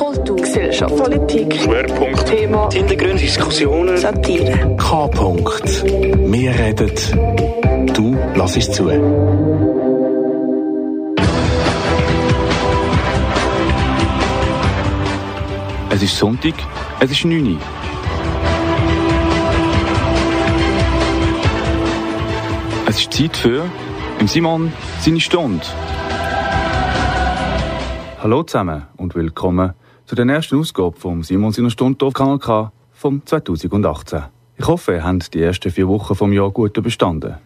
Kultur, Gesellschaft, Politik, Schwerpunkt, Thema, Hintergründe, Diskussionen, Satire. K-Punkt. Wir reden. Du lass es zu. Es ist Sonntag, es ist 9 Uhr. Es ist Zeit für im Simon seine Stunde. Hallo zusammen und willkommen zu der ersten Ausgabe vom Simon seiner Stunde auf Kanal K vom 2018. Ich hoffe, ihr habt die ersten vier Wochen vom Jahr gut überstanden.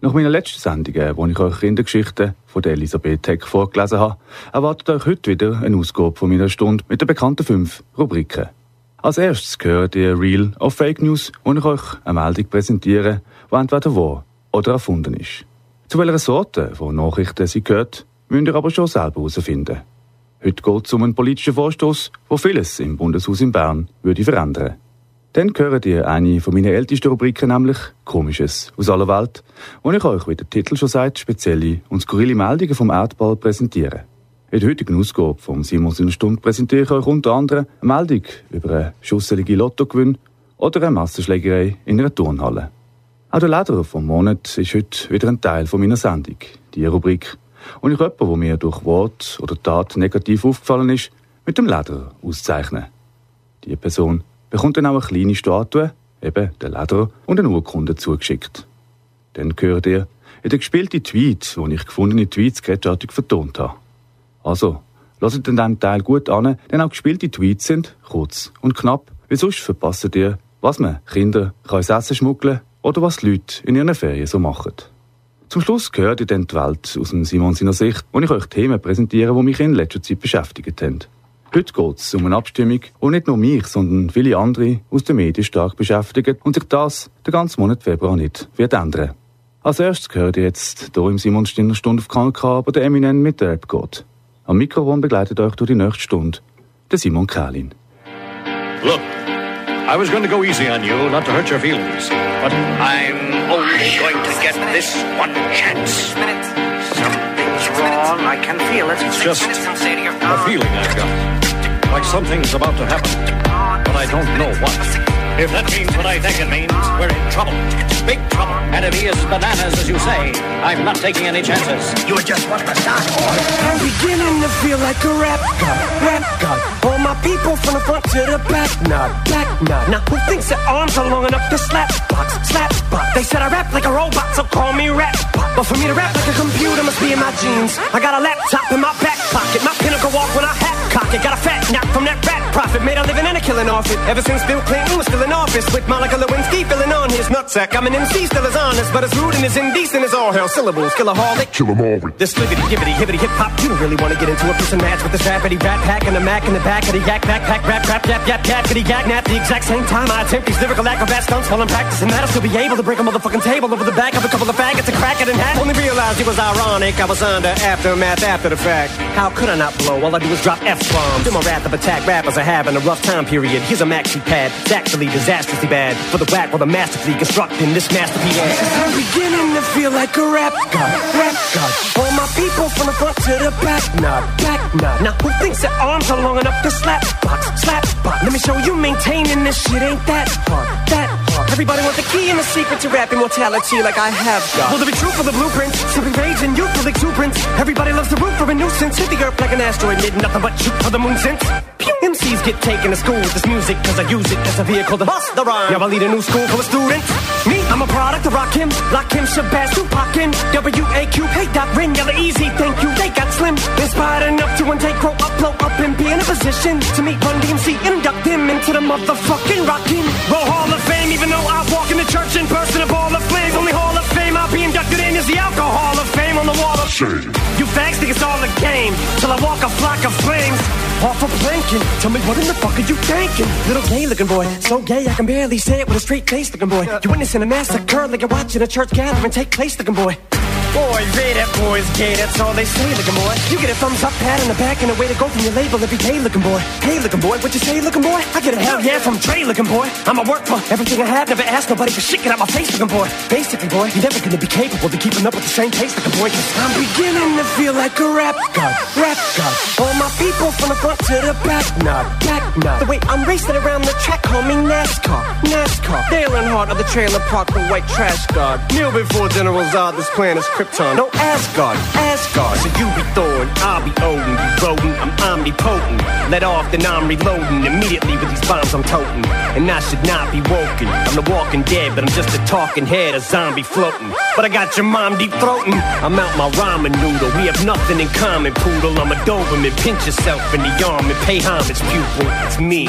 Nach meiner letzten Sendung, äh, wo ich euch Kindergeschichten von der Elisabeth Heck vorgelesen habe, erwartet euch heute wieder eine Ausgabe von meiner Stunde mit den bekannten fünf Rubriken. Als erstes gehört ihr Real of Fake News, wo ich euch eine Meldung präsentiere, die entweder wahr oder erfunden ist. Zu welcher Sorte von Nachrichten sie gehört, müsst ihr aber schon selber herausfinden. Heute geht es um einen politischen Vorstoß, der vieles im Bundeshaus in Bern würde verändern. Dann gehört ihr eine von meinen ältesten Rubriken, nämlich Komisches aus aller Welt, wo ich euch, wie der Titel schon sagt, spezielle und skurrile Meldungen vom Erdball präsentiere. In der heutigen Ausgabe vom Simons in der Stunde präsentiere ich euch unter anderem eine Meldung über einen schusselige Lottogewinn oder eine Massenschlägerei in einer Turnhalle. Auch der Leder vom Monat ist heute wieder ein Teil meiner Sendung, die Rubrik. Und ich jemanden, der mir durch Wort oder Tat negativ aufgefallen ist, mit dem Leder auszeichnen. Die Person bekommt dann auch eine kleine Statue, eben der Leder, und eine Urkunde zugeschickt. Dann gehört ihr in den gespielten Tweet, wo ich gefundene Tweets sketchartig vertont habe. Also, lasst den dann Teil gut an, denn auch gespielte Tweets sind kurz und knapp, weil sonst verpassen ihr, was man Kinder kann ins Essen schmuggeln oder was die Leute in ihren Ferien so machen. Zum Schluss gehört ihr dann die Welt aus dem Simon seiner Sicht, wo ich euch Themen präsentiere, die mich in letzter Zeit beschäftigt haben. Heute geht es um eine Abstimmung, die nicht nur mich, sondern viele andere aus den Medien stark beschäftigt und sich das den ganzen Monat Februar nicht wird ändern. Als erstes gehört ihr jetzt hier im Simon Stinner Stunde auf Kanal aber der Eminem mit der App geht. Am Mikrofon begleitet euch durch die nächste Stunde der Simon Kählin. Look, I was going to go easy on you, not to hurt your feelings. But I'm only going to get this one chance. Something's wrong. I can feel it. It's just a feeling I've got. Like something's about to happen. But I don't know what. If that means what I think it means, we're in trouble. Big trouble. And if he is bananas, as you say, I'm not taking any chances. You're just want to start. I'm beginning to feel like a rap god, rap god. All my people from the front to the back, nod, back nod. Now who thinks their arms are long enough to slap box, slap box? They said I rap like a robot, so call me rap. But for me to rap like a computer must be in my genes. I got a laptop in my back pocket, my pinnacle walk when I hat cock it. Got a fat knock from that rat profit, made a living and a killing off it. Ever since Bill Clinton was still in office, with Monica Lewinsky filling on his nutsack. I'm an MC, still as honest, but as rude and as indecent as all hell. Syllables, kill a harlot. Kill 'em all with This flippity, gibbity, hibbity, hip hop. You don't really want to get into a piece of match with this rapidy rat pack and the mac in the back of the yak backpack, rap, rap, yap, yap, yappity, yak, nap. The exact same time I attempt these lyrical acrobat stunts while I'm practicing that, I'll still be able to break a motherfucking table over the back of a couple of faggots and crack it in half. Only realized it was ironic. I was under aftermath after the fact. How could I not blow? All I do is drop F bombs. In my wrath of attack, rappers are having a rough time period. Here's a maxi pad. It's actually disastrously bad for the whack while the masterfully constructing this masterpiece. I'm beginning to feel like a rap god, rap god. All my people from the front to the back, nod, back nod. Now who thinks their arms are long enough to slap box, slap box? Let me show you maintaining this shit ain't that hard, that hard. Everybody want the key and the secret to rap immortality like I have got. Will there be truth for the blueprint? Sipping rage and youthful exuberance. Everybody loves the root for a nuisance. Hit the earth like an asteroid, mid nothing but shoot for the moon since. MCs get taken to school with this music cause I use it as a vehicle to bust the rhyme. Now I lead a new school full of students. I'm a product of Lock Him, Shabazz, Tupac, and W-A-Q, hey, Doc, Rin, Yella, Easy, thank you, they got slim. Inspired enough to intake, grow up, blow up, and be in a position to meet Run DMC, induct him into the motherfucking Rockin' Roll Hall of Fame, even though I walk in the church in person, a ball of flames. Only Hall of Fame I'll be inducted in is the Alcohol on the wall of shame. you fags think it's all a game Till I walk a flock of flames. Off a planking. Tell me what in the fuck are you thinking? Little gay looking boy So gay I can barely say it with a straight face looking boy. You're witnessing a massacre Like you're watching a church gathering take place looking boy Boy, that boy's gay, that's all they say, looking boy. You get a thumbs up, pat on the back, and a way to go from your label every day, looking boy. Hey, looking boy, what you say, looking boy? I get a hell yeah from Trey, looking boy. I'ma work for everything I have, never ask nobody for shit, get out my face, looking boy. Basically, boy, you're never gonna be capable of keeping up with the same pace, looking boy, cause I'm beginning to feel like a rap god, rap god. All my people from the front to the back, not back, not. The way I'm racing around the track, call me NASCAR, NASCAR. Dale Earnhardt of the trailer park, the white trash god. Kneel before General Zod, this plan is Krypton. No Asgard, Asgard. So you be Thor and I'll be Odin. You rodent, I'm omnipotent. Let off, then I'm reloading immediately with these bombs I'm toting. And I should not be woken. I'm the walking dead, but I'm just a talking head, a zombie floating. But I got your mom deep throating. I'm out my ramen noodle. We have nothing in common, poodle. I'm a Doberman. Pinch yourself in the arm and pay homage, pupil. It's me.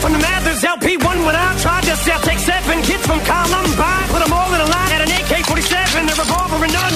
from the Mathers LP1 when I tried to sell. Take seven kids from Columbine, put them all in a line at an AK-47, a revolver and if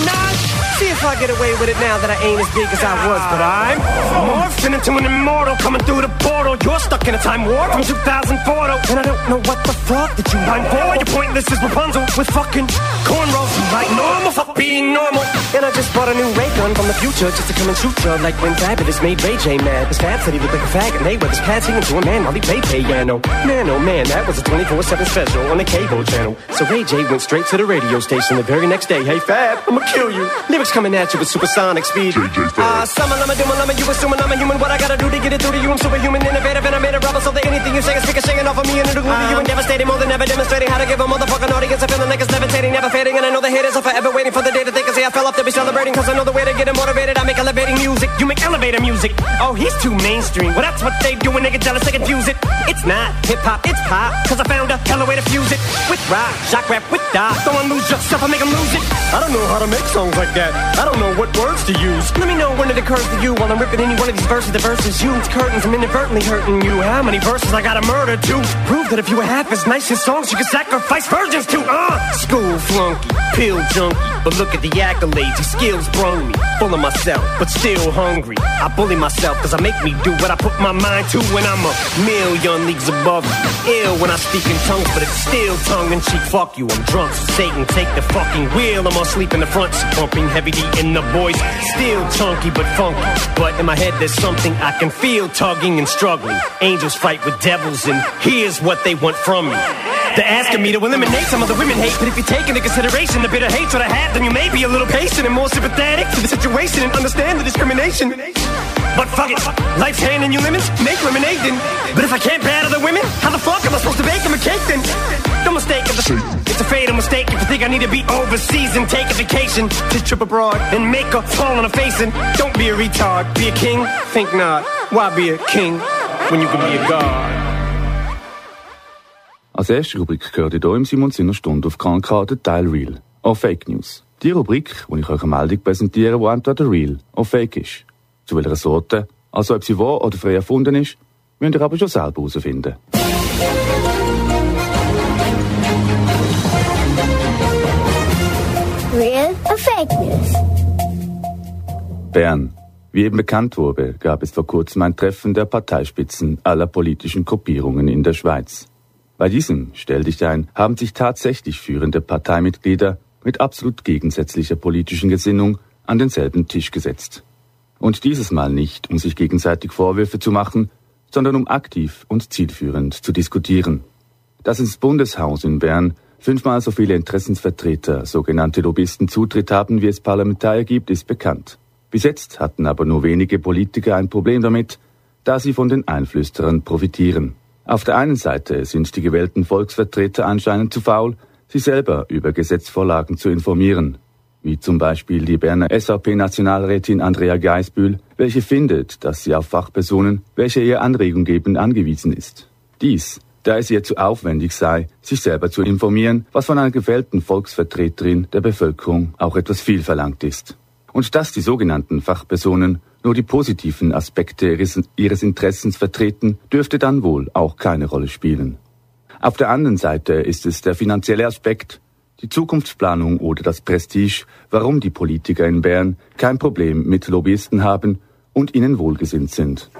I get away with it now that I ain't as big as I was, but I'm morphing into an immortal coming through the portal. You're stuck in a time warp from 2004, though, and I don't know what the fuck that you mind for. You're pointless as Rapunzel with fucking cornrows. Like normal, fuck being normal. And I just bought a new ray gun from the future just to come and shoot you like when Fabulous made Ray J mad. His fab said he looked like a fag, And they were his pads singing to a man while he played piano. Man, oh man, that was a 24-7 special on the cable channel. So Ray J went straight to the radio station the very next day. Hey Fab, I'ma kill you. Lyrics coming at you with supersonic speed. Ah, uh, summer, lama, doom, lama, you assuming I'm a human. What I gotta do to get it through to you? I'm superhuman, innovative, and I made a rubber so that anything you say is singing off of me and it'll glue to you and devastating more than ever demonstrating how to give a motherfucking audience a feeling like it's levitating, never fading. And I know the haters are forever waiting for the day that they can say I fell off to be celebrating. Cause I know the way to get them motivated. I make elevating music. You make elevator music. Oh, he's too mainstream. Well, that's what they do when they get jealous. They confuse it. It's not hip hop, it's pop. Cause I found a hella way to fuse it. With rock, shock rap, with die. Don't lose yourself, I make them lose it. I don't know how to make songs like that. I don't know what words to use. Let me know when it occurs to you while I'm ripping any one of these verses. The verses you, it's curtains. I'm inadvertently hurting you. How many verses I gotta murder to prove that if you were half as nice as songs, you could sacrifice virgins to? Uh, school flunky, pill junkie. But look at the accolades, these skills brung me. Full of myself, but still hungry. I bully myself cause I make me do what I put my mind to when I'm a million leagues above you. Ill when I speak in tongues, but it's still tongue in cheek. Fuck you, I'm drunk, so Satan take the fucking wheel. I'm asleep in the front, pumping heavy In the voice. Still chunky but funky. But in my head there's something I can feel tugging and struggling. Angels fight with devils, and here's what they want from me. They're asking me to eliminate some of the women hate, but if you take into consideration the bitter hatred I have, then you may be a little patient and more sympathetic to the situation and understand the discrimination. But fuck it, life's handing you lemons, make lemonade then. But if I can't battle the women, how the fuck am I supposed to bake them a cake then? Don't mistake it, it's a fatal mistake if you think I need to be overseas and take a vacation to trip abroad and make a fall on a face and don't be a retard, be a king, think not. Why be a king when you can be a god? Als erste Rubrik gehört ihr hier im Simon Sinner Stunde auf KNK der Teil Real, auch Fake News. Die Rubrik, wo ich euch eine Meldung präsentiere, die entweder real oder fake ist. Zu welcher Sorte, also ob sie wahr oder frei erfunden ist, müsst ihr aber schon selber herausfinden. Real or Fake News? Bern. Wie eben bekannt wurde, gab es vor kurzem ein Treffen der Parteispitzen aller politischen Gruppierungen in der Schweiz. Bei diesem, stell dich ein, haben sich tatsächlich führende Parteimitglieder mit absolut gegensätzlicher politischen Gesinnung an denselben Tisch gesetzt. Und dieses Mal nicht, um sich gegenseitig Vorwürfe zu machen, sondern um aktiv und zielführend zu diskutieren. Dass ins Bundeshaus in Bern fünfmal so viele Interessensvertreter, sogenannte Lobbyisten, Zutritt haben, wie es Parlamentarier gibt, ist bekannt. Bis jetzt hatten aber nur wenige Politiker ein Problem damit, da sie von den Einflüsterern profitieren. Auf der einen Seite sind die gewählten Volksvertreter anscheinend zu faul, sich selber über Gesetzvorlagen zu informieren, wie zum Beispiel die Berner SAP-Nationalrätin Andrea Geisbühl, welche findet, dass sie auf Fachpersonen, welche ihr Anregung geben, angewiesen ist. Dies, da es ihr zu aufwendig sei, sich selber zu informieren, was von einer gewählten Volksvertreterin der Bevölkerung auch etwas viel verlangt ist. Und dass die sogenannten Fachpersonen nur die positiven Aspekte ihres, Interessens vertreten, dürfte dann wohl auch keine Rolle spielen. Auf der anderen Seite ist es der finanzielle Aspekt, die Zukunftsplanung oder das Prestige, warum die Politiker in Bern kein Problem mit Lobbyisten haben und ihnen wohlgesinnt sind.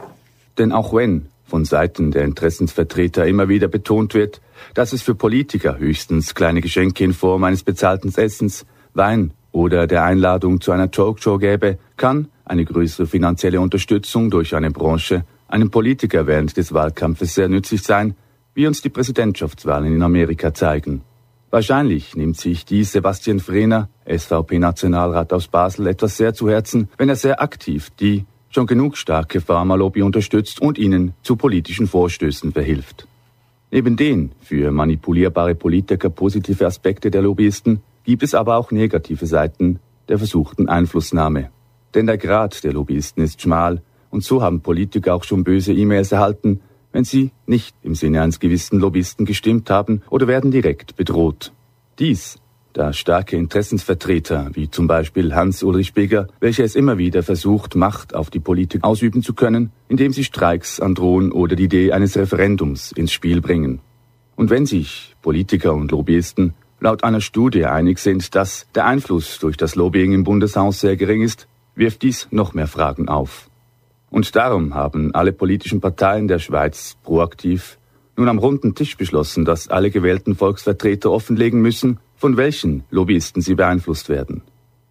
Denn auch wenn von Seiten der Interessensvertreter immer wieder betont wird, dass es für Politiker höchstens kleine Geschenke in Form eines bezahlten Essens, Wein oder der Einladung zu einer Talkshow gäbe, kann eine größere finanzielle Unterstützung durch eine Branche einem Politiker während des Wahlkampfes sehr nützlich sein, wie uns die Präsidentschaftswahlen in Amerika zeigen. Wahrscheinlich nimmt sich dies Sebastian Frehner, SVP-Nationalrat aus Basel, etwas sehr zu Herzen, wenn er sehr aktiv die schon genug starke Pharmalobby unterstützt und ihnen zu politischen Vorstößen verhilft. Neben den für manipulierbare Politiker positive Aspekte der Lobbyisten gibt es aber auch negative Seiten der versuchten Einflussnahme. Denn der Grad der Lobbyisten ist schmal und so haben Politiker auch schon böse E-Mails erhalten, wenn sie nicht im Sinne eines gewissen Lobbyisten gestimmt haben oder werden direkt bedroht. Dies da starke Interessensvertreter, wie zum Beispiel Hans-Ulrich Bigger, welcher es immer wieder versucht, Macht auf die Politik ausüben zu können, indem sie Streiks androhen oder die Idee eines Referendums ins Spiel bringen. Und wenn sich Politiker und Lobbyisten laut einer Studie einig sind, dass der Einfluss durch das Lobbying im Bundeshaus sehr gering ist, wirft dies noch mehr Fragen auf. Und darum haben alle politischen Parteien der Schweiz proaktiv nun am runden Tisch beschlossen, dass alle gewählten Volksvertreter offenlegen müssen, von welchen Lobbyisten sie beeinflusst werden.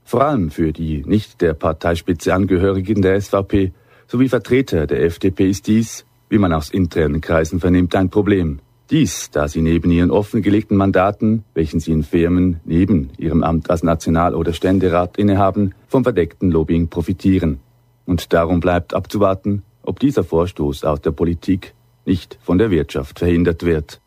Vor allem für die nicht der Parteispitze Angehörigen der SVP sowie Vertreter der FDP ist dies, wie man aus internen Kreisen vernimmt, ein Problem. Dies, da sie neben ihren offengelegten Mandaten, welchen sie in Firmen neben ihrem Amt als National- oder Ständerat innehaben, vom verdeckten Lobbying profitieren. Und darum bleibt abzuwarten, ob dieser Vorstoß aus der Politik nicht von der Wirtschaft verhindert wird.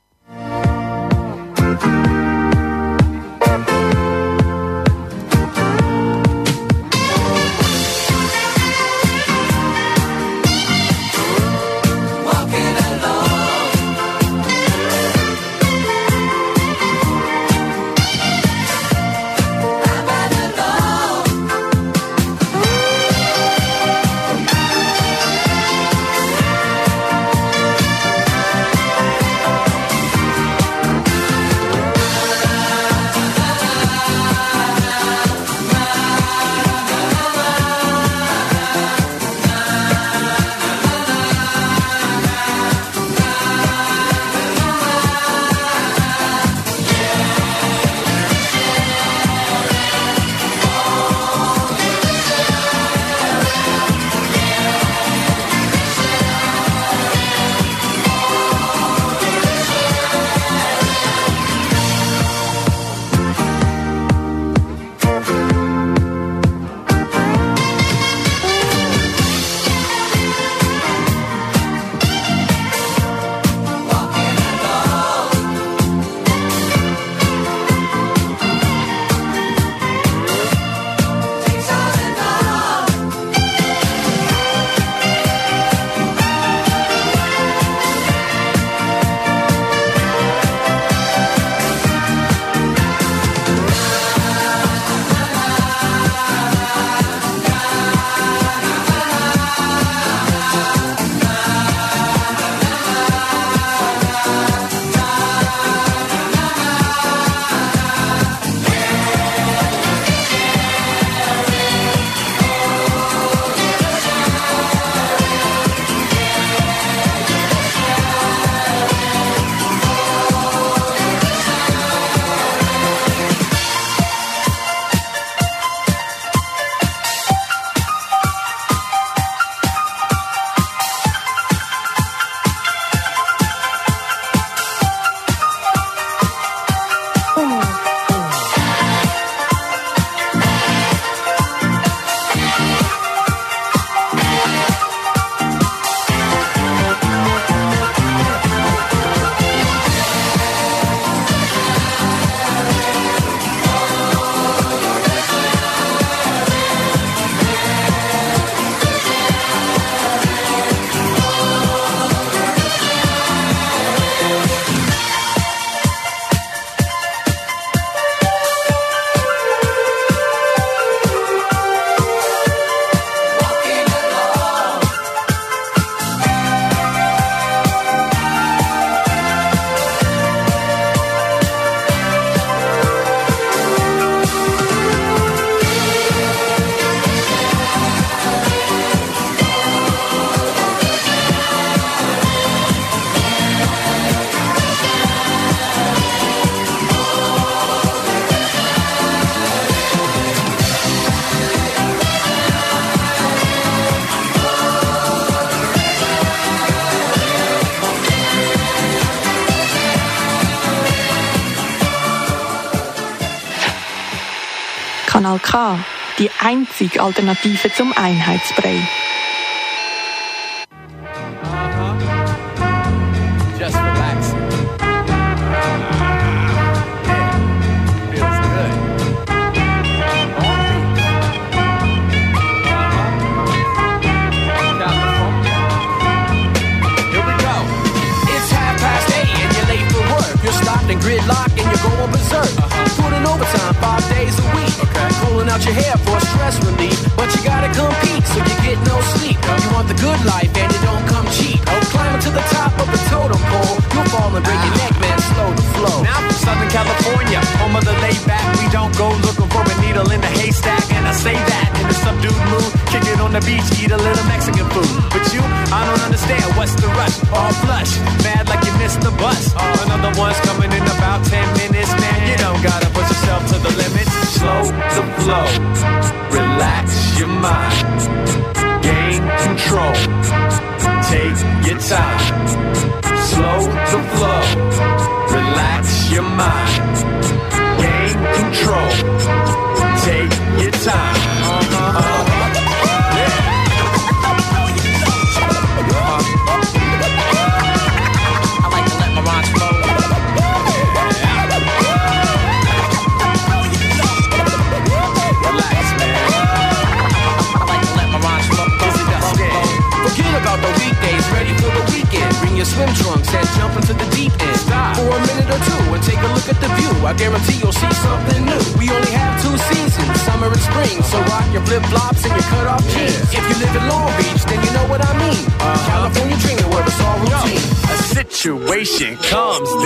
Kanal K, die einzige Alternative zum Einheitsbrei.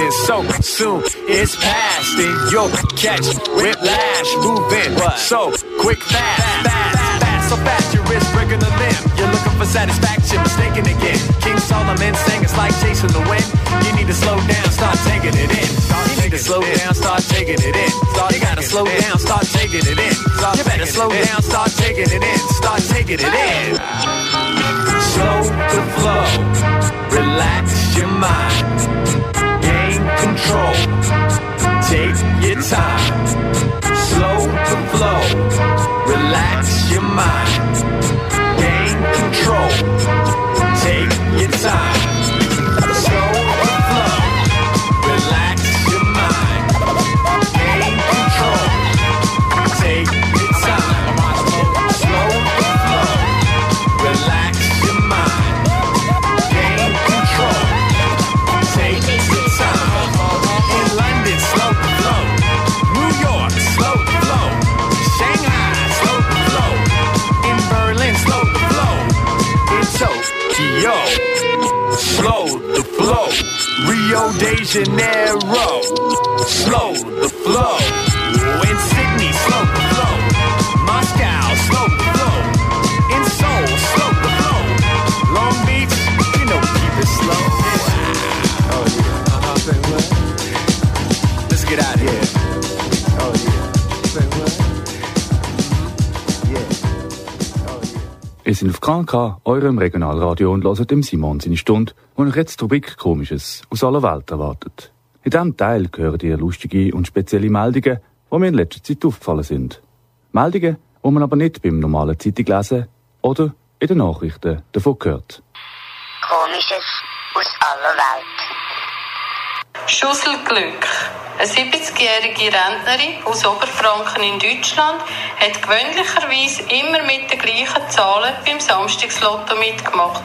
Then so soon it's past, then you'll catch whiplash, moving so quick, fast, fast, fast, so fast your wrist breaking the limb. You're looking for satisfaction, mistaken again. King Solomon sang it's like chasing the wind. You need to slow down, start taking it in. You need to slow down, start taking it in. You gotta slow down, start taking it in. You better slow down, start taking it in. Start taking it in. Slow the flow, relax your mind, control, take your time. Slow the flow, relax your mind, gain control, take your time. De slow seid auf KNK, eurem Regionalradio und hört dem Simon seine Stunde, wo euch jetzt die Rubrik Komisches aus aller Welt erwartet. In diesem Teil hören ihr lustige und spezielle Meldungen, die mir in letzter Zeit aufgefallen sind. Meldungen, die man aber nicht beim normalen Zeitung lesen oder in den Nachrichten davon hört. Komisches aus aller Welt. Schusselglück. Eine 70-jährige Rentnerin aus Oberfranken in Deutschland hat gewöhnlicherweise immer mit den gleichen Zahlen beim Samstagslotto mitgemacht.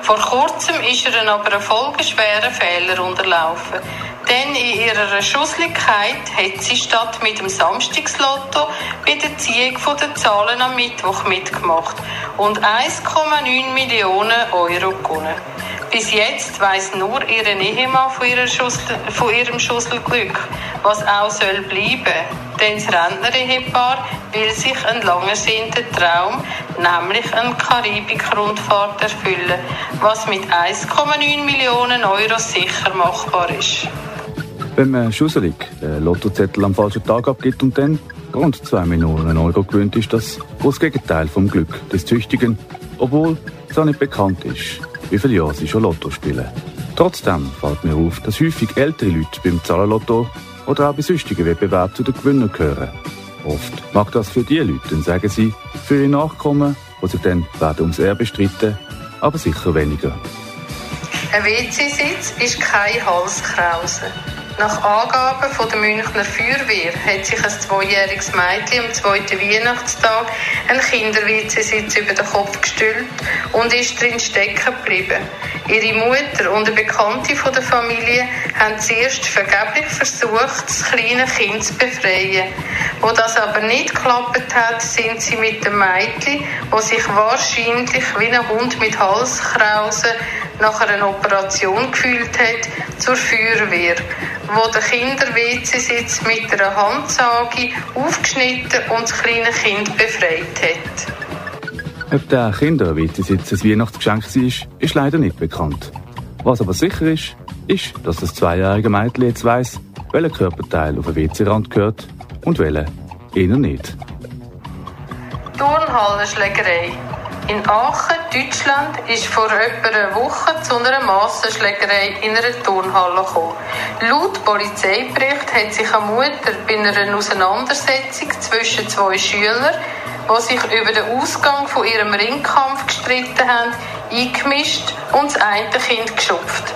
Vor kurzem ist ihr aber ein folgenschwerer Fehler unterlaufen. Denn in ihrer Schusseligkeit hat sie statt mit dem Samstagslotto bei der Ziehung der Zahlen am Mittwoch mitgemacht und 1,9 Millionen Euro gewonnen. Bis jetzt weiß nur ihre Ehemann von, Schussel, von ihrem Schusselglück, was auch soll bleiben. Denn das Rentner-Ehepaar will sich einen lang ersehnten Traum, nämlich eine Karibik-Rundfahrt erfüllen, was mit 1,9 Millionen Euro sicher machbar ist. Wenn man schusselig den Lottozettel am falschen Tag abgibt und dann rund 2 Millionen Euro gewöhnt, ist das das Gegenteil vom Glück des Tüchtigen, obwohl es auch nicht bekannt ist, wie viele Jahre sie schon Lotto spielen. Trotzdem fällt mir auf, dass häufig ältere Leute beim Zahlenlotto oder auch bei sonstigen Wettbewerben zu den Gewinnern gehören. Oft mag das für die Leute, dann sagen sie, für ihre Nachkommen, die sich dann werden ums Erbe streiten, aber sicher weniger. Ein WC-Sitz ist keine Halskrause. Nach Angaben von der Münchner Feuerwehr hat sich ein zweijähriges Mädchen am zweiten Weihnachtstag einen Kinder-WC-Sitz über den Kopf gestülpt und ist drin stecken geblieben. Ihre Mutter und eine Bekannte von der Familie haben zuerst vergeblich versucht, das kleine Kind zu befreien. Wo das aber nicht geklappt hat, sind sie mit dem Mädchen, wo sich wahrscheinlich wie ein Hund mit Halskrause nach einer Operation gefühlt hat, zur Feuerwehr, wo der Kinder-WC-Sitz mit einer Handsage aufgeschnitten und das kleine Kind befreit hat. Ob der Kinder-WC-Sitz ein Weihnachtsgeschenk war, ist leider nicht bekannt. Was aber sicher ist, ist, dass das zweijährige Mädchen jetzt weiss, welcher Körperteil auf den WC-Rand gehört und welcher eher nicht. Turnhallenschlägerei. In Aachen, Deutschland, ist vor etwa einer Woche zu einer Massenschlägerei in einer Turnhalle gekommen. Laut Polizeibericht hat sich eine Mutter bei einer Auseinandersetzung zwischen zwei Schülern, die sich über den Ausgang von ihrem Ringkampf gestritten haben, eingemischt und das eine Kind geschupft.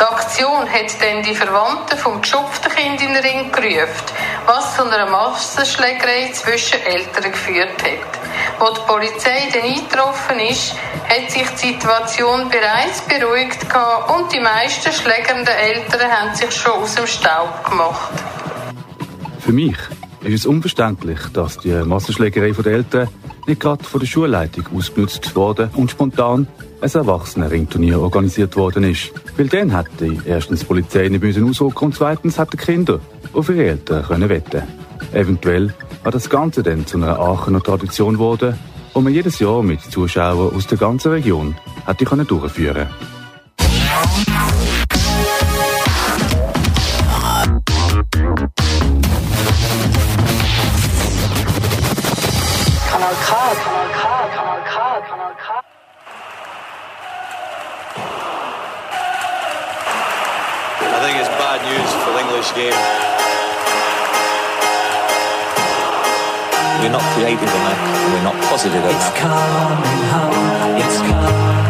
Die Aktion hat dann die Verwandten vom geschupften Kind in den Ring gerufen, was zu einer Massenschlägerei zwischen Eltern geführt hat. Als die Polizei dann eingetroffen ist, hat sich die Situation bereits beruhigt und die meisten schlägernden Eltern haben sich schon aus dem Staub gemacht. Für mich ist es unverständlich, dass die Massenschlägerei der Eltern nicht gerade von der Schulleitung ausgenutzt worden und spontan ein Erwachsenen-Ringturnier organisiert worden ist. Weil dann hätte erstens die Polizei nicht müssen ausrücken und zweitens hätten Kinder auf ihre Eltern können wetten. Eventuell war das Ganze dann zu einer Aachener Tradition geworden, wo man jedes Jahr mit Zuschauern aus der ganzen Region hätte können durchführen Kanal game. We're not creative enough. We're not positive enough. It's coming home. It's coming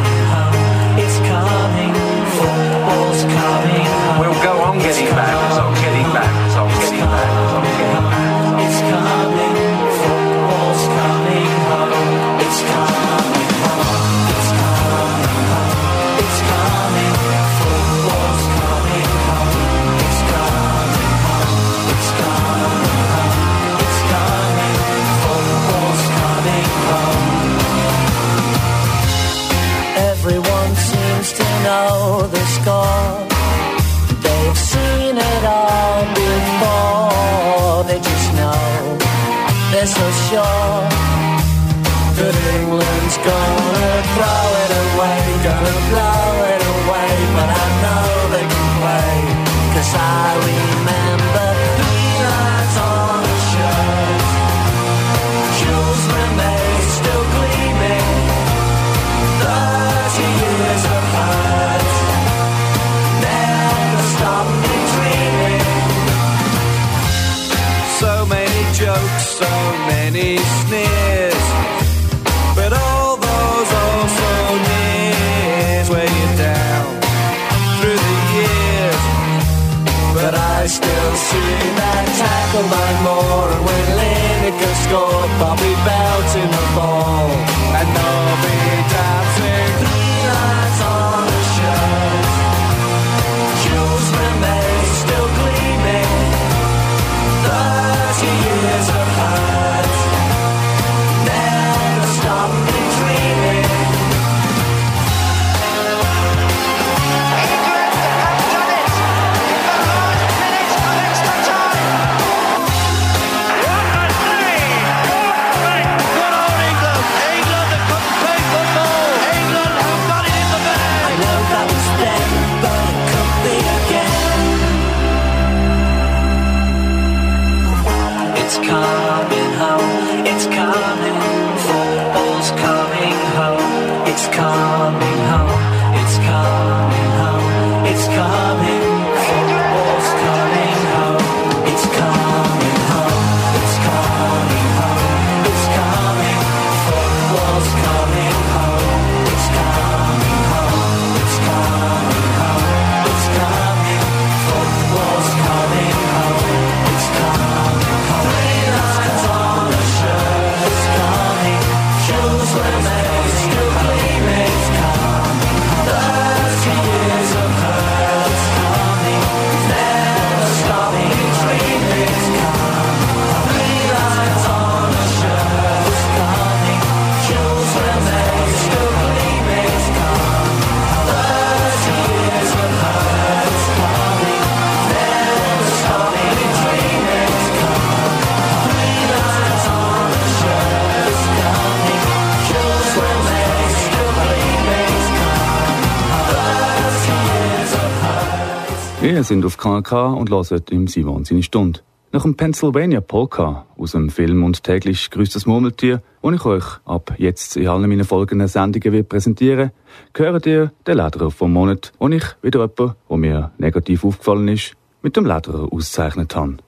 gone. mind more. And when Lineker scored, Bobby Bell Wir sind auf KNK und hören im Simon seine Stunde. Nach dem Pennsylvania Polka aus dem Film und täglich grüßt das Murmeltier, den ich euch ab jetzt in allen meinen folgenden Sendungen will präsentieren, gehört ihr den Lederer vom Monat, und ich wieder jemand, der mir negativ aufgefallen ist, mit dem Lederer ausgezeichnet habe.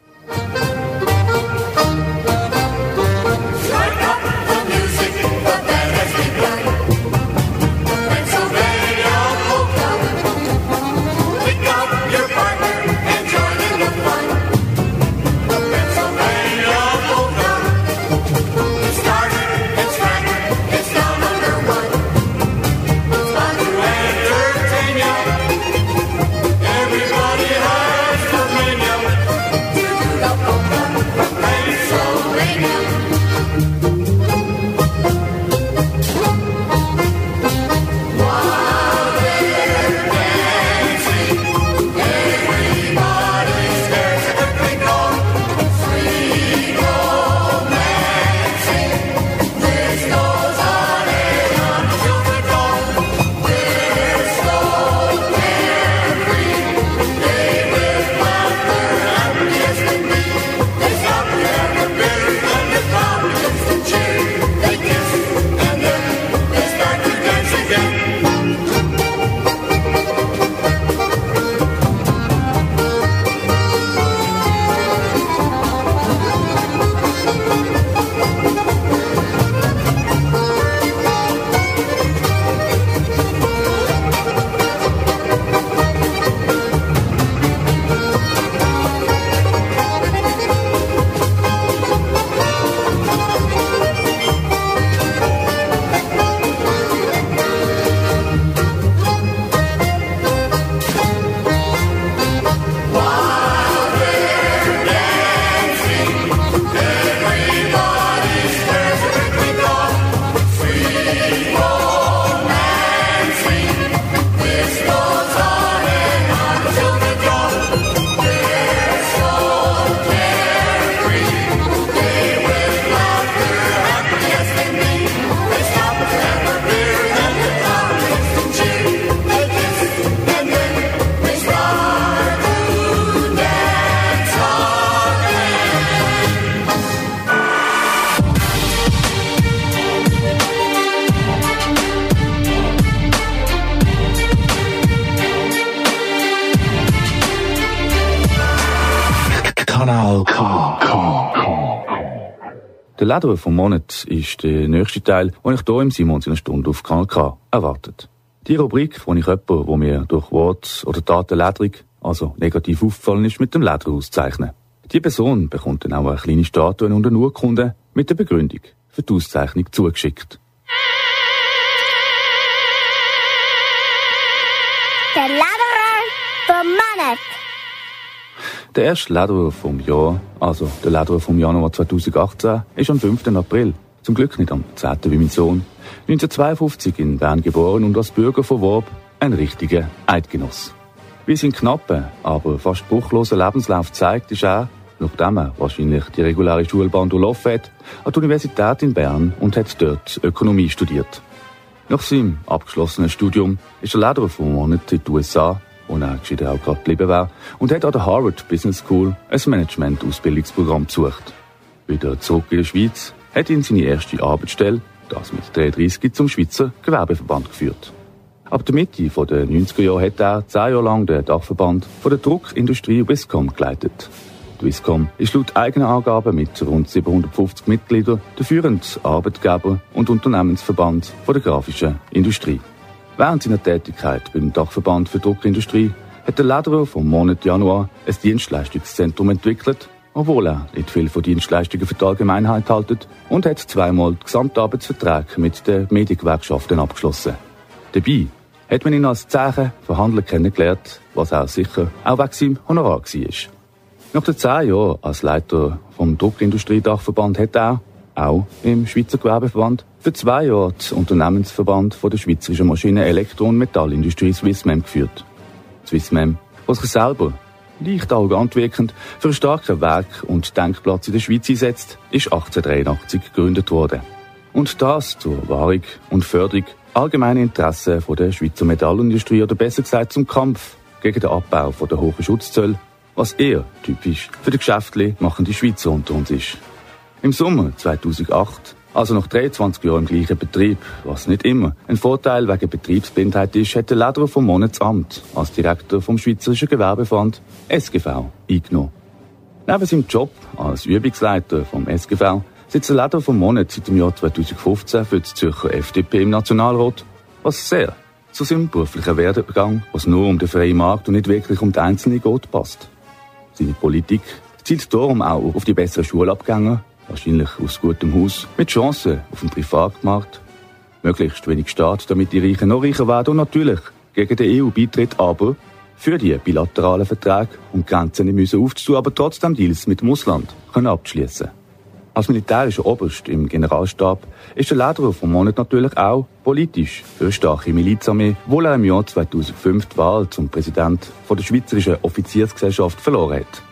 Der Leder vom Monat ist der nächste Teil, den ich hier im Simons in einer Stunde auf Kanal K erwartet. Die Rubrik, wo ich jemanden, wo mir durch Wort oder Taten ledrig, also negativ aufgefallen ist, mit dem Leder auszeichnen. Die Person bekommt dann auch eine kleine Statue und eine Urkunde mit der Begründung für die Auszeichnung zugeschickt. Der Lederer vom Monat. Der erste Lederer vom Jahr, also der Lederer vom Januar 2018, ist am 5. April. Zum Glück nicht am 10. wie mein Sohn. 1952 in Bern geboren und als Bürger von Worb ein richtiger Eidgenoss. Wie sein knappen, aber fast bruchloser Lebenslauf zeigt, ist er, nachdem er wahrscheinlich die reguläre Schulbahn durchlaufen hat, an der Universität in Bern und hat dort Ökonomie studiert. Nach seinem abgeschlossenen Studium ist er Lederer vom Monat in die USA wo er gescheiter auch gerade geblieben wäre, und hat an der Harvard Business School ein Management-Ausbildungsprogramm besucht. Wieder zurück in die Schweiz hat ihn seine erste Arbeitsstelle, das mit 33, zum Schweizer Gewerbeverband geführt. Ab der Mitte der 90er Jahre hat er zehn Jahre lang den Dachverband von der Druckindustrie Wiscom geleitet. Die Wiscom ist laut eigenen Angaben mit rund 750 Mitgliedern der führende Arbeitgeber und Unternehmensverband von der grafischen Industrie. Während seiner Tätigkeit beim Dachverband für Druckindustrie hat der Lederer vom Monat Januar ein Dienstleistungszentrum entwickelt, obwohl er nicht viel von Dienstleistungen für die Allgemeinheit haltet und hat zweimal die Gesamtarbeitsverträge mit den Mediengewerkschaften abgeschlossen. Dabei hat man ihn als Zeichen Verhandler kennengelernt, was auch sicher auch wegen seinem Honorar war. Nach den zehn Jahren als Leiter vom Druckindustriedachverband hat er, auch im Schweizer Gewerbeverband, für zwei Jahre den Unternehmensverband von der Schweizerischen Maschinen-, Elektro- und Metallindustrie Swissmem geführt. Swissmem, was sich selber leicht arrogant wirkend für einen starken Werk- und Denkplatz in der Schweiz einsetzt, ist 1883 gegründet worden. Und das zur Wahrung und Förderung allgemeiner Interessen von der Schweizer Metallindustrie oder besser gesagt zum Kampf gegen den Abbau der hohen Schutzzölle, was eher typisch für die geschäftlich machende Schweizer unter uns ist. Im Sommer 2008, also nach 23 Jahren im gleichen Betrieb, was nicht immer ein Vorteil wegen Betriebsblindheit ist, hat der Lederer vom Monatsamt als Direktor vom Schweizerischen Gewerbeverband SGV eingenommen. Neben seinem Job als Übungsleiter vom SGV sitzt der Lederer vom Monat seit dem Jahr 2015 für die Zürcher FDP im Nationalrat, was sehr zu seinem beruflichen Werdegang, was nur um den freien Markt und nicht wirklich um die Einzelne geht, passt. Seine Politik zielt darum auch auf die besseren Schulabgänger, wahrscheinlich aus gutem Haus, mit Chancen auf dem Privatmarkt, möglichst wenig Staat, damit die Reichen noch reicher werden und natürlich gegen den EU-Beitritt, aber für die bilateralen Verträge und Grenzen nicht müssen aufzutun, aber trotzdem Deals mit dem Ausland können abschließen. Als militärischer Oberst im Generalstab ist der Lederer vom Monat natürlich auch politisch für eine starke Milizarmee, wo er im Jahr 2005 die Wahl zum Präsident der Schweizerischen Offiziersgesellschaft verloren hat.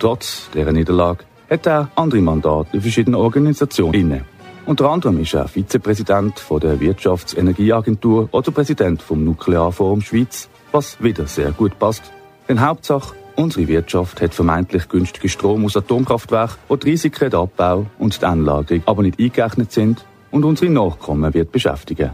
Trotz dieser Niederlage hat er andere Mandate in verschiedenen Organisationen inne. Unter anderem ist er Vizepräsident von der Wirtschaftsenergieagentur oder Präsident vom Nuklearforum Schweiz, was wieder sehr gut passt. Denn Hauptsache, unsere Wirtschaft hat vermeintlich günstigen Strom aus Atomkraftwerken, wo die Risiken der Abbau und die Anlagerung aber nicht eingerechnet sind und unsere Nachkommen wird beschäftigen.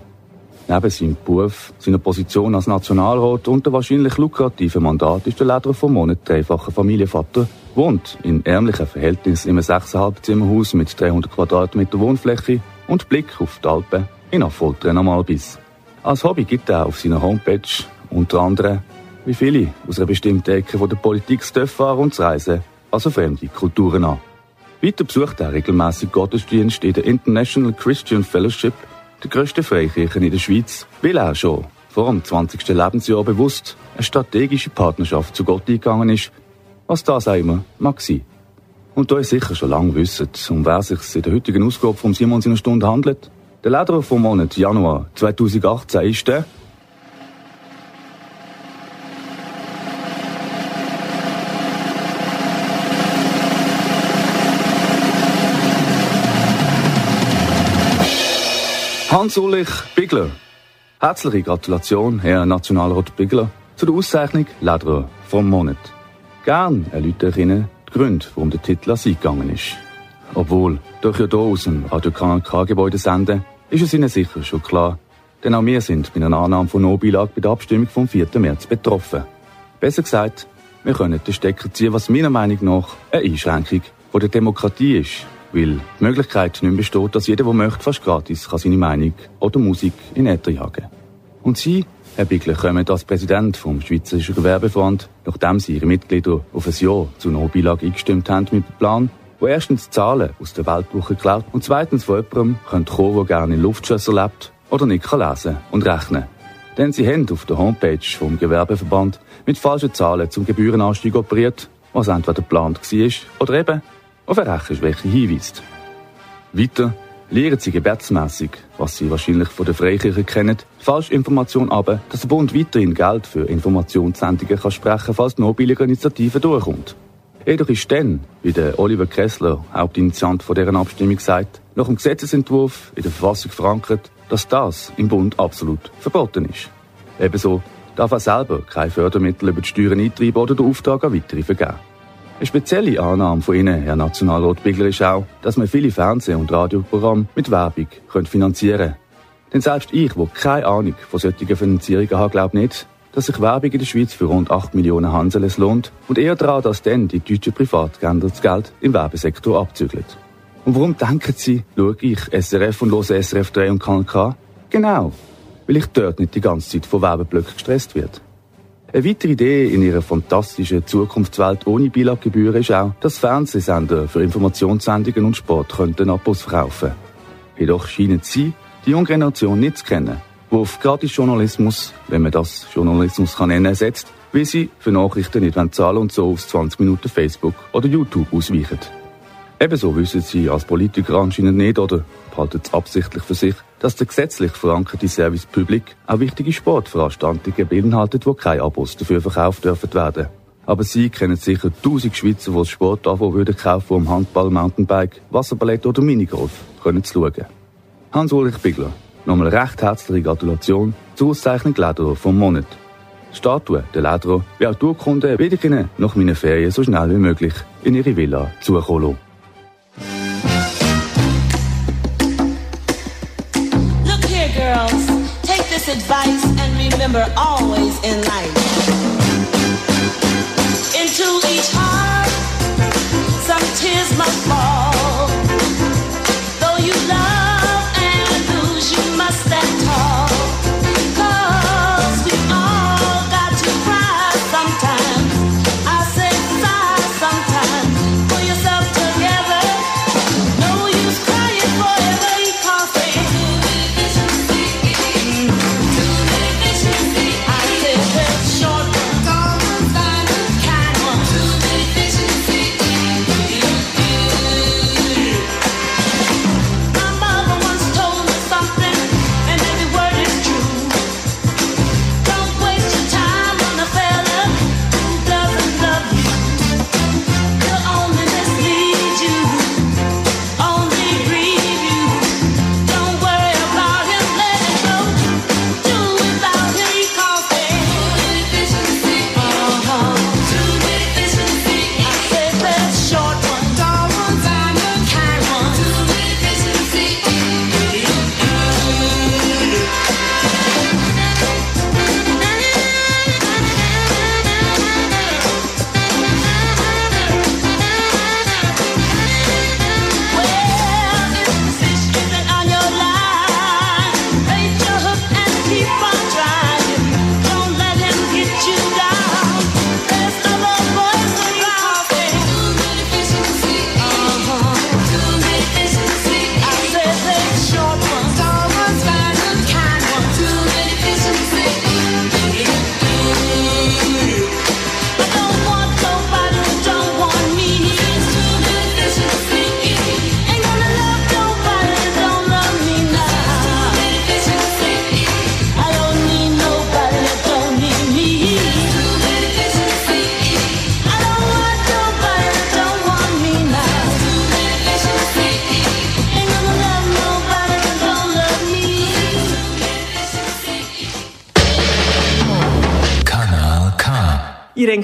Neben seinem Beruf, seiner Position als Nationalrat und der wahrscheinlich lukrativen Mandat ist der Lederer vom Monat dreifacher Familienvater, wohnt in ärmlichen Verhältnissen einem 6,5 Zimmerhaus mit 300 Quadratmeter Wohnfläche und Blick auf die Alpen in Affoltern am Albis. Als Hobby gibt er auf seiner Homepage unter anderem, wie viele aus einer bestimmten Ecke von der Politik fahren und reisen, also fremde Kulturen an. Weiter besucht er regelmäßig Gottesdienst in der International Christian Fellowship, der grössten Freikirche in der Schweiz, weil er schon vor dem 20. Lebensjahr bewusst eine strategische Partnerschaft zu Gott eingegangen ist, was das auch immer mag sein. Und da ihr sicher schon lange wisst, um wer sich in der heutigen Ausgabe vom Simon seiner Stunde handelt, der Lederer vom Monat Januar 2018 ist der Hans-Ulrich Bigler. Herzliche Gratulation, Herr Nationalrat Bigler, zu der Auszeichnung Lederer vom Monat. Gern erläutere ich Ihnen die Gründe, warum der Titel an Sie gegangen ist. Obwohl, durch ja hier aus dem Radio Kanal K-Gebäude senden, ist es Ihnen sicher schon klar, denn auch wir sind mit einer Annahme von No-Beilage bei der Abstimmung vom 4. März betroffen. Besser gesagt, wir können den Stecker ziehen, was meiner Meinung nach eine Einschränkung der Demokratie ist weil die Möglichkeit nicht besteht, dass jeder, der möchte, fast gratis kann seine Meinung oder Musik in Äther jagen Und Sie, Herr Bickler, kommen als Präsident vom Schweizerischen Gewerbeverband, nachdem Sie Ihre Mitglieder auf ein Jahr zur No-Beilage eingestimmt haben, mit dem Plan, wo erstens Zahlen aus der Weltwoche klaut und zweitens von jemandem könnte kommen, der gerne in Luftschlösser lebt oder nicht kann lesen und rechnen. Denn sie haben auf der Homepage vom Gewerbeverband mit falschen Zahlen zum Gebührenanstieg operiert, was entweder geplant war oder eben auf eine Rechenschwäche hinweist. Weiter lehren sie gebetsmässig, was sie wahrscheinlich von der Freikirche kennen, Falschinformation aber, dass der Bund weiterhin Geld für Informationssendungen kann sprechen, falls die Nobel-Initiative durchkommt. Jedoch ist dann, wie der Oliver Kessler, Hauptinitiant von deren Abstimmung sagt, nach dem Gesetzesentwurf in der Verfassung verankert, dass das im Bund absolut verboten ist. Ebenso darf er selber keine Fördermittel über die Steuern eintreiben oder den Auftrag an weitere vergeben. Eine spezielle Annahme von Ihnen, Herr Nationalrat Bigler, ist auch, dass man viele Fernseh- und Radioprogramme mit Werbung finanzieren könnte. Denn selbst ich, wo keine Ahnung von solchen Finanzierungen habe, glaube nicht, dass sich Werbung in der Schweiz für rund 8 Millionen Hanseles lohnt und eher daran, dass dann die deutschen Privatgelder das Geld im Werbesektor abzügeln. Und warum denken Sie, schaue ich SRF und höre SRF 3 und Kanal K? Genau, weil ich dort nicht die ganze Zeit von Werbeblöcken gestresst werde. Eine weitere Idee in ihrer fantastischen Zukunftswelt ohne Beilaggebühren ist auch, dass Fernsehsender für Informationssendungen und Sport könnten Abos verkaufen. Jedoch scheinen sie die junge Generation nicht zu kennen, die auf Gratis-Journalismus, wenn man das Journalismus kann nennen, setzt, wie sie für Nachrichten nicht zahlen und so auf 20 Minuten Facebook oder YouTube ausweichen. Ebenso wissen sie als Politiker anscheinend nicht oder behalten es absichtlich für sich, dass der gesetzlich verankerte Service Public auch wichtige Sportveranstaltungen beinhaltet, wo keine Abos dafür verkauft dürfen werden. Aber Sie kennen sicher tausend Schweizer, die das Sportabo würden kaufen, um Handball, Mountainbike, Wasserballett oder Minigolf können zu schauen. Hans-Ulrich Bigler, nochmal recht herzliche Gratulation zur Auszeichnung Ledro vom Monat. Die Statue der Ledro, wie auch die Urkunde werde ich Ihnen nach meinen Ferien so schnell wie möglich in Ihre Villa zukommen lassen. advice and remember always in life. Into each heart, some tears must fall.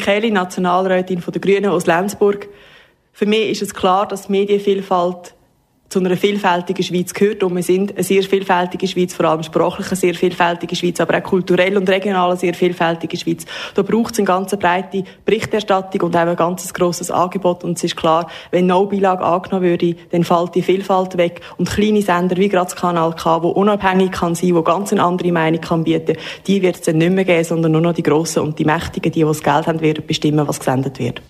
Kelly, Nationalrätin der Grünen aus Lenzburg. Für mich ist es klar, dass Medienvielfalt zu einer vielfältigen Schweiz gehört und wir sind eine sehr vielfältige Schweiz, vor allem sprachlich eine sehr vielfältige Schweiz, aber auch kulturell und regional eine sehr vielfältige Schweiz. Da braucht es eine ganz breite Berichterstattung und auch ein ganz grosses Angebot und es ist klar, wenn No-Beilage angenommen würde, dann fällt die Vielfalt weg und kleine Sender wie gerade das Kanal K, wo unabhängig kann sein, wo ganz eine andere Meinung kann bieten, die wird es dann nicht mehr geben, sondern nur noch die Grossen und die Mächtigen, die, die das Geld haben, werden bestimmen, was gesendet wird.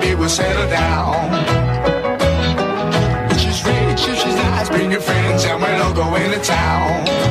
baby will settle down. She's rich, she's nice, bring your friends, and we'll all go into town.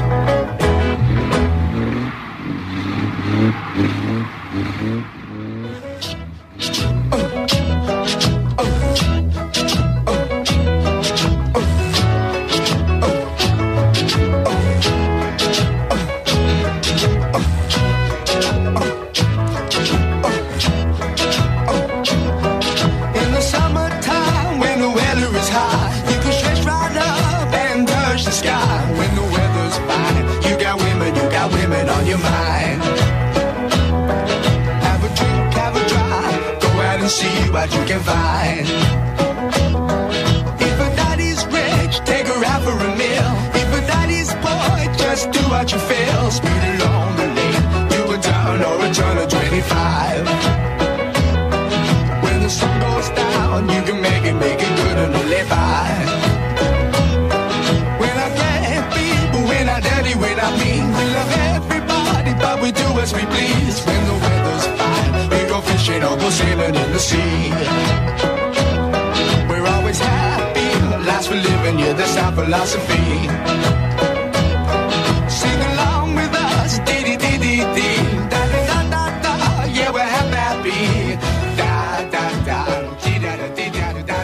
Philosophy. Sing along with us, dee dee dee dee dee, da da da da da, yeah, we're happy. Da da da.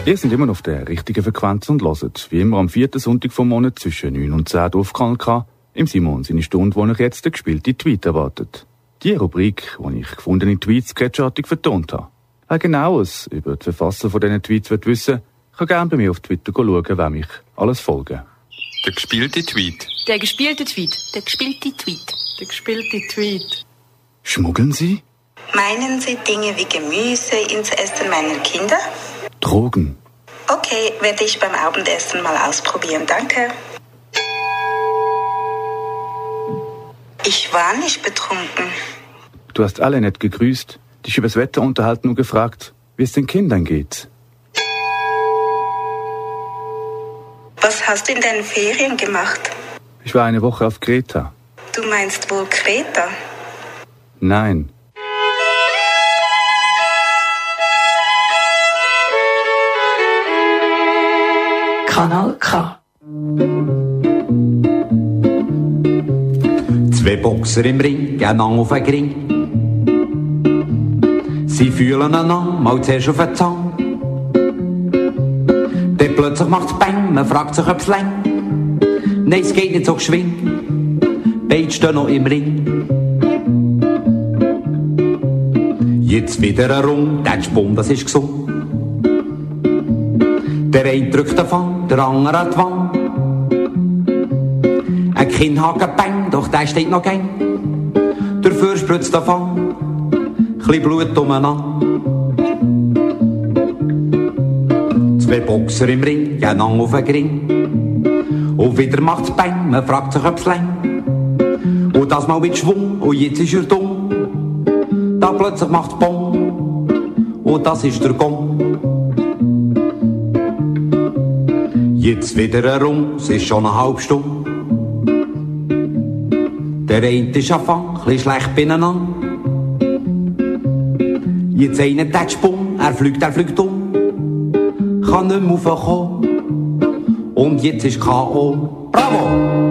Ihr seid immer noch auf der richtigen Frequenz und hört, wie immer am vierten Sonntag vom Monat zwischen 9 und 10 auf Kanal im Simon seine Stunde, wo euch jetzt der gespielte Tweet erwartet. Die Rubrik, wo ich gefundene Tweets sketchartig vertont habe. Wer genaues über die Verfasser von diesen Tweets wird wissen, kann gerne bei mir auf Twitter schauen, wer mich alles folgen. Der gespielte Tweet. Der gespielte Tweet. Der gespielte Tweet. Der gespielte Tweet. Schmuggeln Sie? Meinen Sie Dinge wie Gemüse ins Essen meiner Kinder? Drogen? Okay, werde ich beim Abendessen mal ausprobieren, danke. Ich war nicht betrunken. Du hast alle nicht gegrüßt, dich übers Wetter unterhalten und gefragt, wie es den Kindern geht. Was hast du in deinen Ferien gemacht? Ich war eine Woche auf Kreta. Du meinst wohl Kreta? Nein, Kanal K. Zwei Boxer im Ring, gehen auf den Ring. Sie fühlen einander, mal zuerst auf den Zahn. Plötzlich macht's Bang, man fragt sich, ob's lang. Nein, es geht nicht so geschwind. Beide stehen noch im Ring. Jetzt wieder herum, der Spum, das ist gesund. Der eine drückt davon, der andere an die Wand. Ein Kinnhaken bang, doch der steht noch gang. Dafür spritzt davon, chli Blut umeinander. Zwei Boxer im Ring, gehen lang auf den Ring. Und wieder macht's bang, man fragt sich, ob's lang. Und das mal mit Schwung, und jetzt ist er dumm. Da plötzlich macht's Bong, und das ist der Gong. Jetzt wieder herum, es ist schon eine halbe Stunde. Der eine ist Anfang, ein schlecht beieinander. Jetzt der Sprung, er fliegt, er fliegt um. Kann nicht mehr raufkommen. Und jetzt ist K.O. Bravo!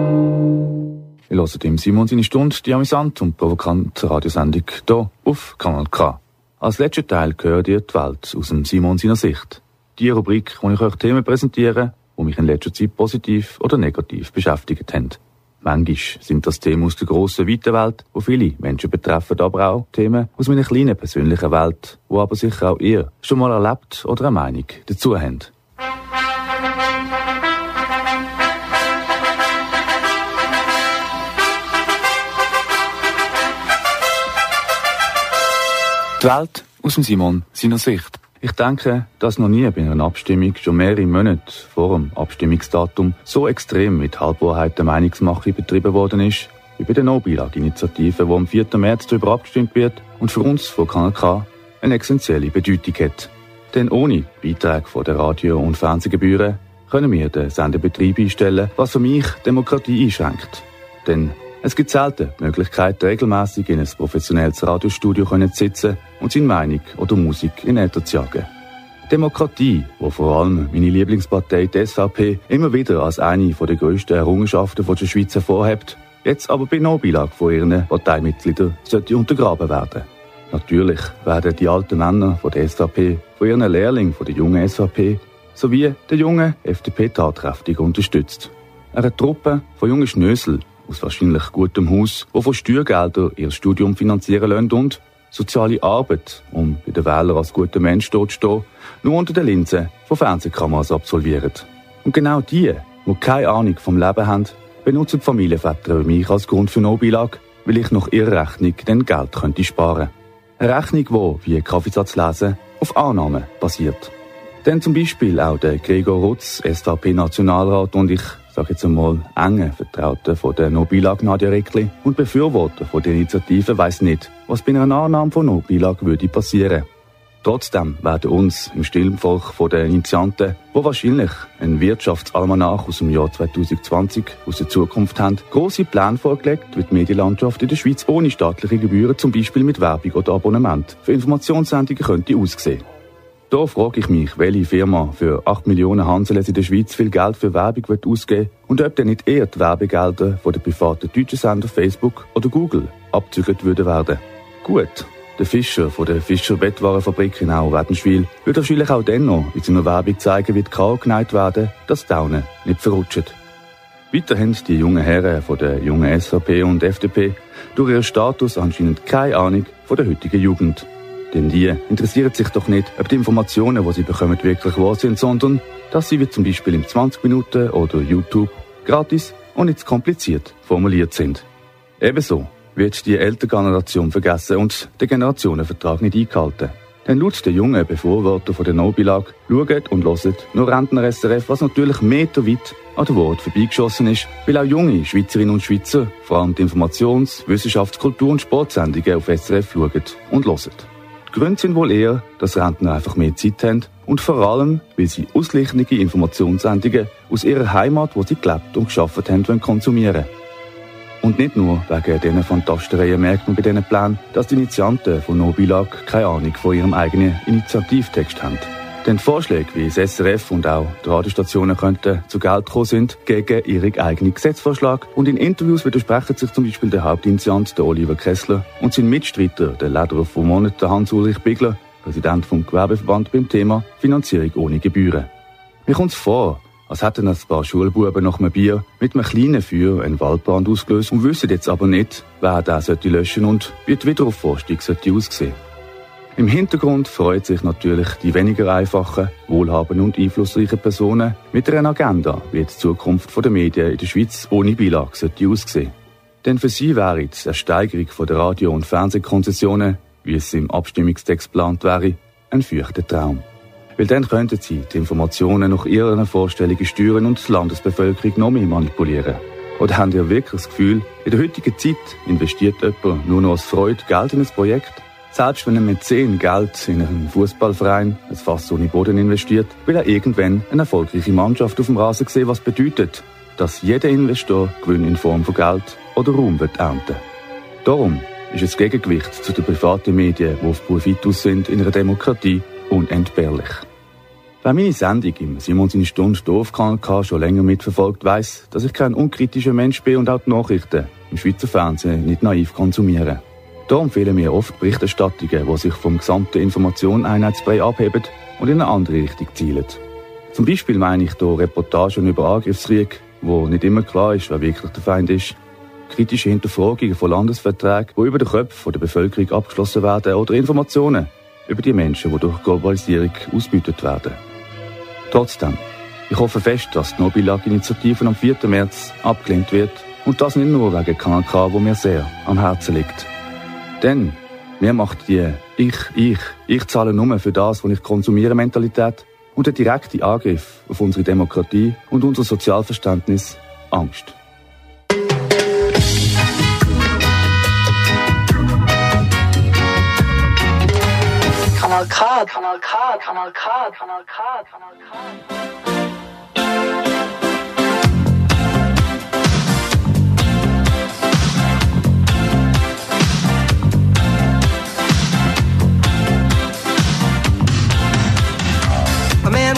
ihr hört im Simon seine Stunde die amüsante und provokante Radiosendung hier auf Kanal K. Als letzter Teil gehört ihr die Welt aus dem Simon seiner Sicht. Die Rubrik, wo ich euch Themen präsentiere, die mich in letzter Zeit positiv oder negativ beschäftigt haben. Manchmal sind das Themen aus der grossen, weiten Welt, wo viele Menschen betreffen, aber auch Themen aus meiner kleinen persönlichen Welt, wo aber sicher auch ihr schon mal erlebt oder eine Meinung dazu habt. Die Welt aus Simon seiner Sicht. Ich denke, dass noch nie bei einer Abstimmung schon mehrere Monate vor dem Abstimmungsdatum so extrem mit Halbwahrheiten Meinungsmache betrieben worden ist, wie bei der No-Bilag-Initiative, die am 4. März darüber abgestimmt wird und für uns von Kanal K eine essentielle Bedeutung hat. Denn ohne Beiträge von der Radio- und Fernsehgebühren können wir den Sendebetrieb einstellen, was für mich Demokratie einschränkt. Denn Es gibt selten die Möglichkeit, regelmäßig in ein professionelles Radiostudio zu sitzen und seine Meinung oder Musik in Äther zu jagen. Demokratie, wo vor allem meine Lieblingspartei, die SVP, immer wieder als eine der grössten Errungenschaften der Schweiz hervorhebt, jetzt aber bei Nobilag von ihren Parteimitgliedern sollte untergraben werden. Natürlich werden die alten Männer von der SVP von ihren Lehrlingen von der jungen SVP sowie der jungen FDP tatkräftig unterstützt. Eine Truppe von jungen Schnösel aus wahrscheinlich gutem Haus, die von Steuergeldern ihr Studium finanzieren lassen und soziale Arbeit, um bei den Wählern als guter Mensch dort zu stehen, nur unter der Linse von Fernsehkameras absolvieren. Und genau die, die keine Ahnung vom Leben haben, benutzen die Familienväter mich als Grund für Nobilag, weil ich nach ihrer Rechnung dann Geld könnte sparen. Eine Rechnung, die, wie Kaffeesatz lesen, auf Annahmen basiert. Denn zum Beispiel auch der Gregor Rutz, SVP-Nationalrat und ich sage jetzt einmal, enge Vertraute von der Nobilag Nadia Reckli und Befürworter von der Initiative weiss nicht, was bei einer Annahme von Nobilag würde passieren. Trotzdem werden uns im stillen Volk von den Initianten, wo wahrscheinlich ein Wirtschaftsalmanach aus dem Jahr 2020 aus der Zukunft haben, große Pläne vorgelegt, wie die Medienlandschaft in der Schweiz ohne staatliche Gebühren, zum Beispiel mit Werbung oder Abonnement, für Informationssendungen könnte aussehen. Da frage ich mich, welche Firma für 8 Millionen Hanseles in der Schweiz viel Geld für Werbung wird ausgeben und ob denn nicht eher die Werbegelder von den privaten deutschen Sender Facebook oder Google abzügelt würden werden. Gut, der Fischer von der Fischer Bettwarenfabrik in Au-Wädenschwil wird wahrscheinlich auch dann noch in seiner Werbung zeigen, wie die K geneigt werden, dass die Daunen nicht verrutschen. Weiter haben die jungen Herren von der jungen SVP und FDP durch ihren Status anscheinend keine Ahnung von der heutigen Jugend. Denn die interessieren sich doch nicht, ob die Informationen, die sie bekommen, wirklich wahr sind, sondern dass sie wie zum Beispiel im 20 Minuten oder YouTube gratis und nicht kompliziert formuliert sind. Ebenso wird die ältere Generation vergessen und der Generationenvertrag nicht eingehalten. Denn laut der jungen Befürworter von der Nobilag schauen und hören nur Rentner SRF, was natürlich meterweit an der Wort vorbeigeschossen ist, weil auch junge Schweizerinnen und Schweizer vor allem die Informations-, Wissenschafts-, Kultur- und Sportsendungen auf SRF schauen und hören. Die Gründe sind wohl eher, dass Rentner einfach mehr Zeit haben und vor allem, weil sie ausgleichende Informationssendungen aus ihrer Heimat, wo sie gelebt und geschafft haben, konsumieren und nicht nur wegen diesen Fantastereien merkt man bei diesen Plänen, dass die Initianten von Nobilag keine Ahnung von ihrem eigenen Initiativtext haben. Denn Vorschläge wie das SRF und auch die Radiostationen könnten zu Geld kommen sind gegen ihren eigenen Gesetzvorschlag. Und in Interviews widersprechen sich zum Beispiel der Hauptinitiant, der Oliver Kessler, und sein Mitstreiter, der Lederer vom Monat, Hans-Ulrich Bigler, Präsident vom Gewerbeverband beim Thema Finanzierung ohne Gebühren. Mir kommt es vor, als hätten ein paar Schulbuben nach einem Bier mit einem kleinen Feuer einen Waldbrand ausgelöst und wissen jetzt aber nicht, wer den sollte löschen und wie die Wiederaufforstung sollte aussehen. Im Hintergrund freut sich natürlich die weniger einfachen, wohlhabenden und einflussreichen Personen mit einer Agenda, wie die Zukunft der Medien in der Schweiz ohne Beilage sollte. Denn für sie wäre jetzt eine Steigerung der Radio- und Fernsehkonzessionen, wie es im Abstimmungstext geplant wäre, ein feuchter Traum. Weil dann könnten sie die Informationen nach ihren Vorstellungen steuern und die Landesbevölkerung noch mehr manipulieren. Oder haben ihr wirklich das Gefühl, in der heutigen Zeit investiert jemand nur noch aus Freude Geld in ein Projekt? Selbst wenn ein Mäzen Geld in einen Fußballverein, ein Fass ohne Boden investiert, will er irgendwann eine erfolgreiche Mannschaft auf dem Rasen sehen, was bedeutet, dass jeder Investor Gewinn in Form von Geld oder Ruhm wird ernten. Darum ist das Gegengewicht zu den privaten Medien, die auf Profit aus sind, in einer Demokratie unentbehrlich. Wer meine Sendung im Simon seine Stunde Dorfkanal schon länger mitverfolgt, weiß, dass ich kein unkritischer Mensch bin und auch die Nachrichten im Schweizer Fernsehen nicht naiv konsumiere. Darum fehlen mir oft Berichterstattungen, die sich vom gesamten Information-Einheitsbrei abheben und in eine andere Richtung zielen. Zum Beispiel meine ich hier Reportagen über Angriffskrieg, wo nicht immer klar ist, wer wirklich der Feind ist, kritische Hinterfragungen von Landesverträgen, die über den Köpfen der Bevölkerung abgeschlossen werden, oder Informationen über die Menschen, die durch Globalisierung ausbeutet werden. Trotzdem, ich hoffe fest, dass die Nobilag-Initiative am 4. März abgelehnt wird und das nicht nur wegen KNK, wo mir sehr am Herzen liegt. Denn mir macht die Ich, ich, ich zahle nur für das, was ich konsumiere Mentalität und der direkte Angriff auf unsere Demokratie und unser Sozialverständnis Angst. Kanal K, Kanal K, Kanal K, Kanal K, Kanal K.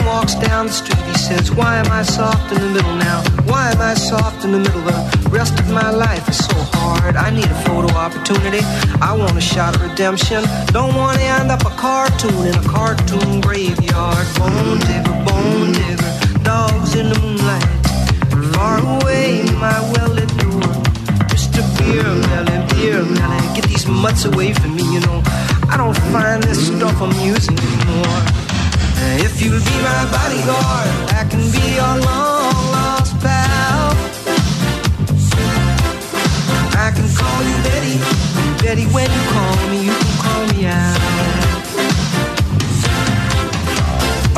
walks down the street, he says, Why am I soft in the middle now? Why am I soft in the middle? The rest of my life is so hard. I need a photo opportunity. I want a shot of redemption. Don't want to end up a cartoon in a cartoon graveyard. Bone digger, bone digger, dogs in the moonlight. Far away, my well-lit door. Just a beer melon, beer melon. Get these mutts away from me, you know. I don't find this stuff amusing anymore. If you'll be my bodyguard, I can be your long lost pal. I can call you Betty, Betty. When you call me, you can call me out.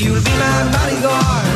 You'll be my bodyguard,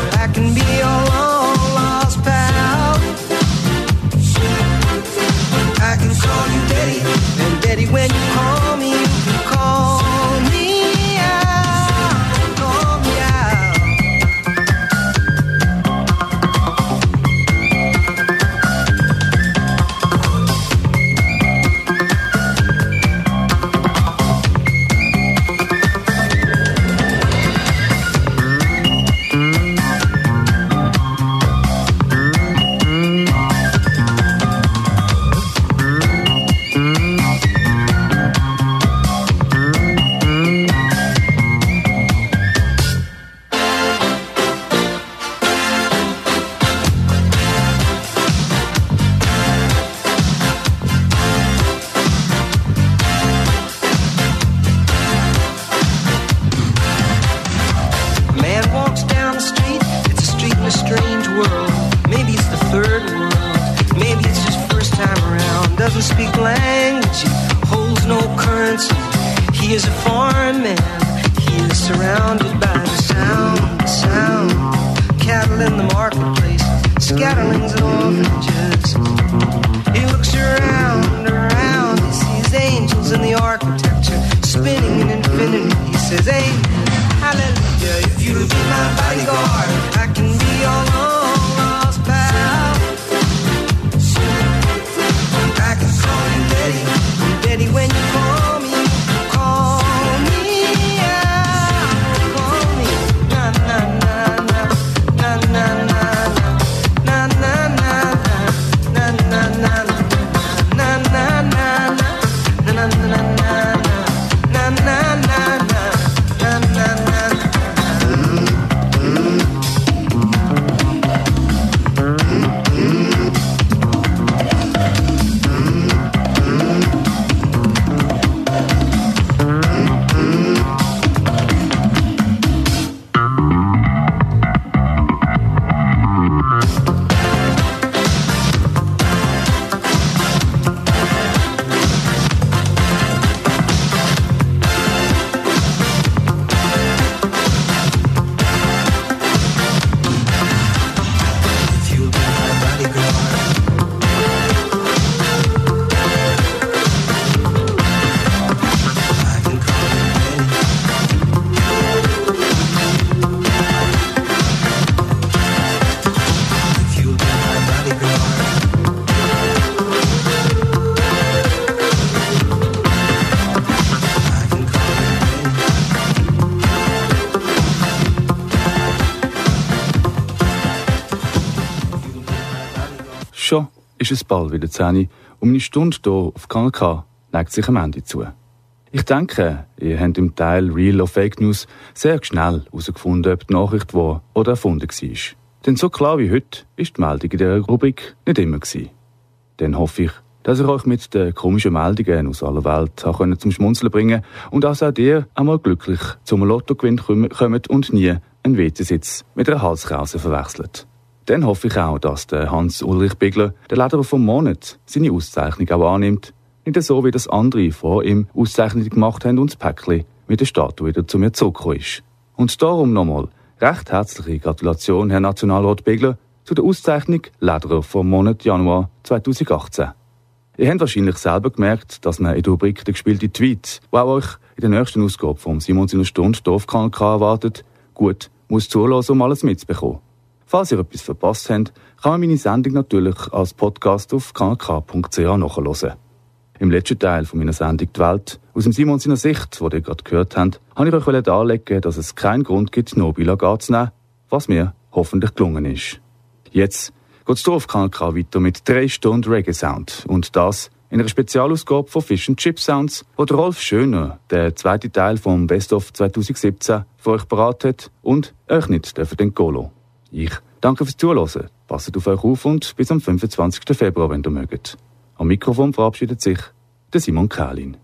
es bald wieder 10 Uhr und meine Stunde hier auf Kanal K neigt sich am Ende zu. Ich denke, ihr habt im Teil Real of Fake News sehr schnell herausgefunden, ob die Nachricht wahr oder erfunden war. Denn so klar wie heute ist die Meldung in dieser Rubrik nicht immer. Dann hoffe ich, dass ich euch mit den komischen Meldungen aus aller Welt auch können zum Schmunzeln bringen und dass auch ihr einmal glücklich zum Lottogewinn kommt und nie einen WC-Sitz mit einer Halskrause verwechselt. Dann hoffe ich auch, dass der Hans-Ulrich Bigler, der Lederer vom Monat, seine Auszeichnung auch annimmt. Nicht so, wie das andere vor ihm Auszeichnungen gemacht haben und das Päckchen mit der Statue wieder zu mir zurückgekommen ist. Und darum nochmal Recht herzliche Gratulation, Herr Nationalrat Begler, zu der Auszeichnung Lederer vom Monat Januar 2018. Ihr habt wahrscheinlich selber gemerkt, dass man in der Rubrik «Der gespielte Tweet», wo auch euch in der nächsten Ausgabe vom Simons in der Stunde Dorfkanal erwartet, gut muss zulassen, um alles mitzubekommen. Falls ihr etwas verpasst habt, kann man meine Sendung natürlich als Podcast auf kanalk.ch nachhören. Im letzten Teil von meiner Sendung «Die Welt» aus dem Simon seiner Sicht, wo ihr gerade gehört habt, habe ich euch darlegen, dass es keinen Grund gibt, Nobila zu nehmen, was mir hoffentlich gelungen ist. Jetzt geht es auf Kanal K weiter mit drei Stunden Reggae-Sound und das in einer Spezialausgabe von Fish and Chip Sounds, wo Rolf Schöner, der zweite Teil vom Best of 2017, für euch beraten hat und euch nicht dürfen entgehen Ich danke fürs Zuhören, passt auf euch auf und bis am 25. Februar, wenn ihr mögt. Am Mikrofon verabschiedet sich der Simon Kählin.